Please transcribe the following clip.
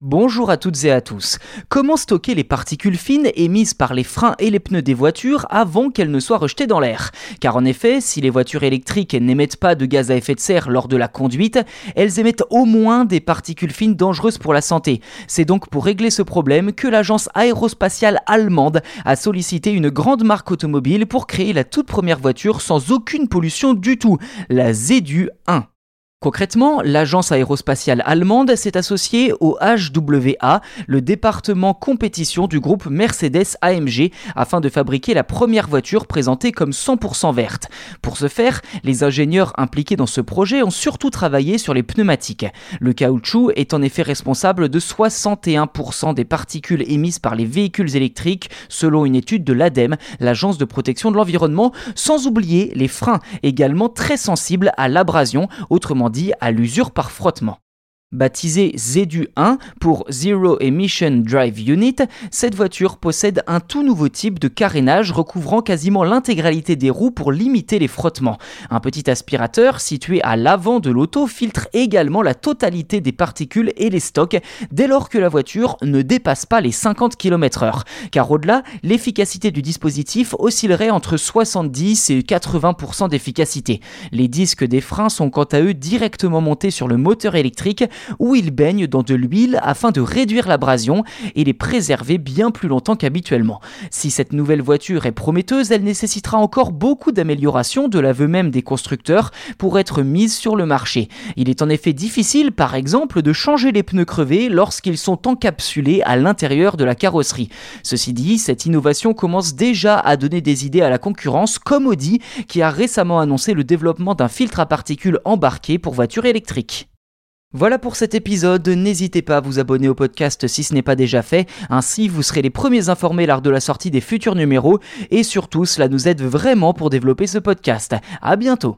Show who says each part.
Speaker 1: Bonjour à toutes et à tous. Comment stocker les particules fines émises par les freins et les pneus des voitures avant qu'elles ne soient rejetées dans l'air? Car en effet, si les voitures électriques n'émettent pas de gaz à effet de serre lors de la conduite, elles émettent au moins des particules fines dangereuses pour la santé. C'est donc pour régler ce problème que l'agence aérospatiale allemande a sollicité une grande marque automobile pour créer la toute première voiture sans aucune pollution du tout, la ZEDU 1. Concrètement, l'agence aérospatiale allemande s'est associée au HWA, le département compétition du groupe Mercedes-AMG, afin de fabriquer la première voiture présentée comme 100% verte. Pour ce faire, les ingénieurs impliqués dans ce projet ont surtout travaillé sur les pneumatiques. Le caoutchouc est en effet responsable de 61% des particules émises par les véhicules électriques, selon une étude de l'ADEME, l'agence de protection de l'environnement, sans oublier les freins, également très sensibles à l'abrasion, autrement dit à l'usure par frottement. Baptisée ZEDU 1 pour Zero Emission Drive Unit, cette voiture possède un tout nouveau type de carénage recouvrant quasiment l'intégralité des roues pour limiter les frottements. Un petit aspirateur situé à l'avant de l'auto filtre également la totalité des particules et les stocks dès lors que la voiture ne dépasse pas les 50 km/h. Car au-delà, l'efficacité du dispositif oscillerait entre 70 et 80% d'efficacité. Les disques des freins sont quant à eux directement montés sur le moteur électrique où ils baignent dans de l'huile afin de réduire l'abrasion et les préserver bien plus longtemps qu'habituellement. Si cette nouvelle voiture est prometteuse, elle nécessitera encore beaucoup d'améliorations de l'aveu même des constructeurs pour être mise sur le marché. Il est en effet difficile, par exemple, de changer les pneus crevés lorsqu'ils sont encapsulés à l'intérieur de la carrosserie. Ceci dit, cette innovation commence déjà à donner des idées à la concurrence, comme Audi, qui a récemment annoncé le développement d'un filtre à particules embarqué pour voitures électriques. Voilà pour cet épisode, n'hésitez pas à vous abonner au podcast si ce n'est pas déjà fait, ainsi vous serez les premiers informés lors de la sortie des futurs numéros, et surtout cela nous aide vraiment pour développer ce podcast. A bientôt